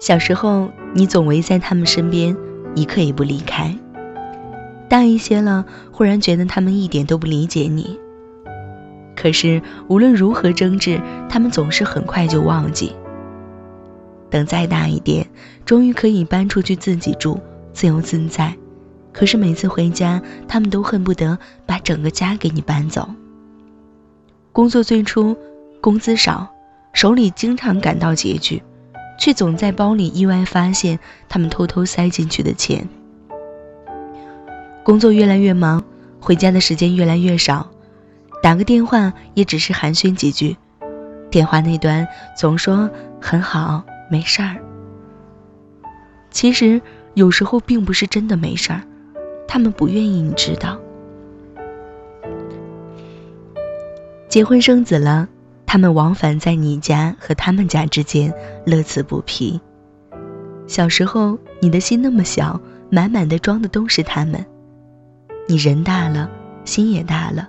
小时候，你总围在他们身边，一刻也不离开。大一些了，忽然觉得他们一点都不理解你。可是无论如何争执，他们总是很快就忘记。等再大一点，终于可以搬出去自己住，自由自在。可是每次回家，他们都恨不得把整个家给你搬走。工作最初，工资少，手里经常感到拮据。却总在包里意外发现他们偷偷塞进去的钱。工作越来越忙，回家的时间越来越少，打个电话也只是寒暄几句，电话那端总说很好，没事儿。其实有时候并不是真的没事儿，他们不愿意你知道。结婚生子了。他们往返在你家和他们家之间，乐此不疲。小时候，你的心那么小，满满的装的都是他们。你人大了，心也大了，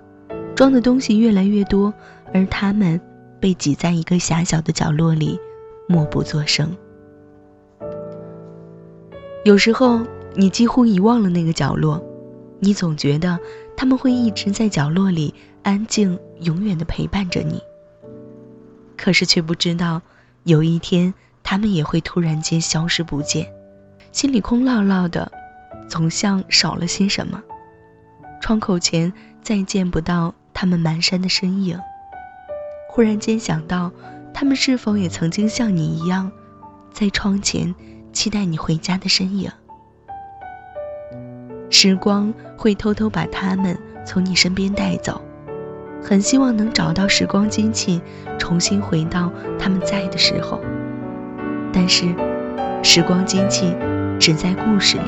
装的东西越来越多，而他们被挤在一个狭小的角落里，默不作声。有时候，你几乎遗忘了那个角落，你总觉得他们会一直在角落里安静，永远的陪伴着你。可是却不知道，有一天他们也会突然间消失不见，心里空落落的，总像少了些什么。窗口前再见不到他们蹒跚的身影。忽然间想到，他们是否也曾经像你一样，在窗前期待你回家的身影？时光会偷偷把他们从你身边带走。很希望能找到时光机器，重新回到他们在的时候。但是，时光机器只在故事里。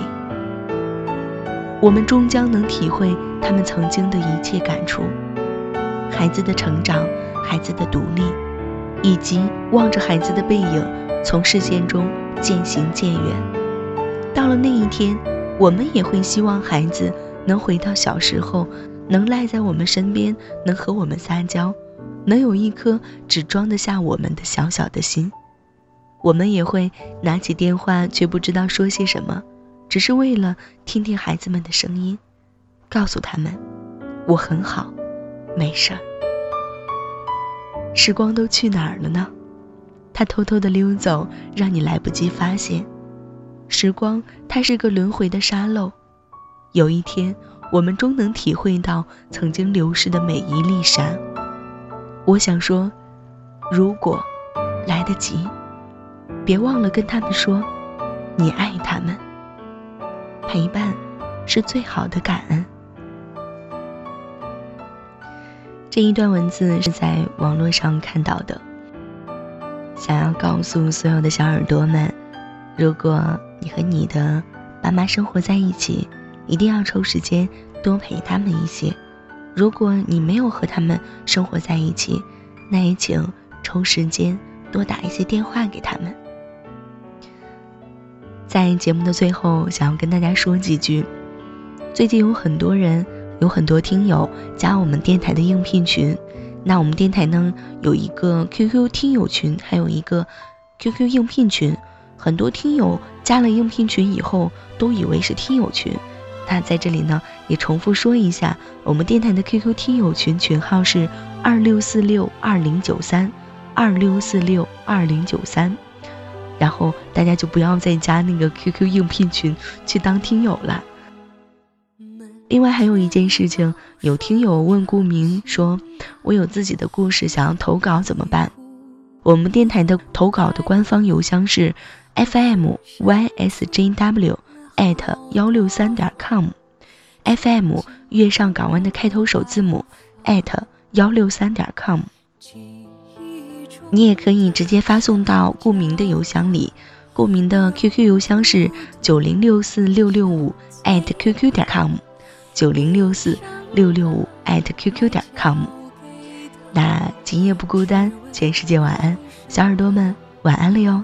我们终将能体会他们曾经的一切感触：孩子的成长，孩子的独立，以及望着孩子的背影从视线中渐行渐远。到了那一天，我们也会希望孩子能回到小时候。能赖在我们身边，能和我们撒娇，能有一颗只装得下我们的小小的心，我们也会拿起电话，却不知道说些什么，只是为了听听孩子们的声音，告诉他们，我很好，没事儿。时光都去哪儿了呢？它偷偷的溜走，让你来不及发现。时光，它是个轮回的沙漏，有一天。我们终能体会到曾经流逝的每一粒沙。我想说，如果来得及，别忘了跟他们说，你爱他们。陪伴是最好的感恩。这一段文字是在网络上看到的，想要告诉所有的小耳朵们：如果你和你的爸妈生活在一起。一定要抽时间多陪他们一些。如果你没有和他们生活在一起，那也请抽时间多打一些电话给他们。在节目的最后，想要跟大家说几句：最近有很多人，有很多听友加我们电台的应聘群。那我们电台呢有一个 QQ 听友群，还有一个 QQ 应聘群。很多听友加了应聘群以后，都以为是听友群。那在这里呢，也重复说一下，我们电台的 QQ 听友群群号是二六四六二零九三，二六四六二零九三，然后大家就不要再加那个 QQ 应聘群去当听友了。另外还有一件事情，有听友问顾明说，我有自己的故事想要投稿怎么办？我们电台的投稿的官方邮箱是 FMYSJW。At 幺六三点 com，FM 月上港湾的开头首字母，at 幺六三点 com。你也可以直接发送到顾明的邮箱里，顾明的 QQ 邮箱是九零六四六六五 atqq 点 com，九零六四六六五 atqq 点 com。那今夜不孤单，全世界晚安，小耳朵们晚安了哟。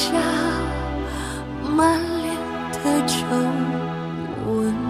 下满脸的皱纹。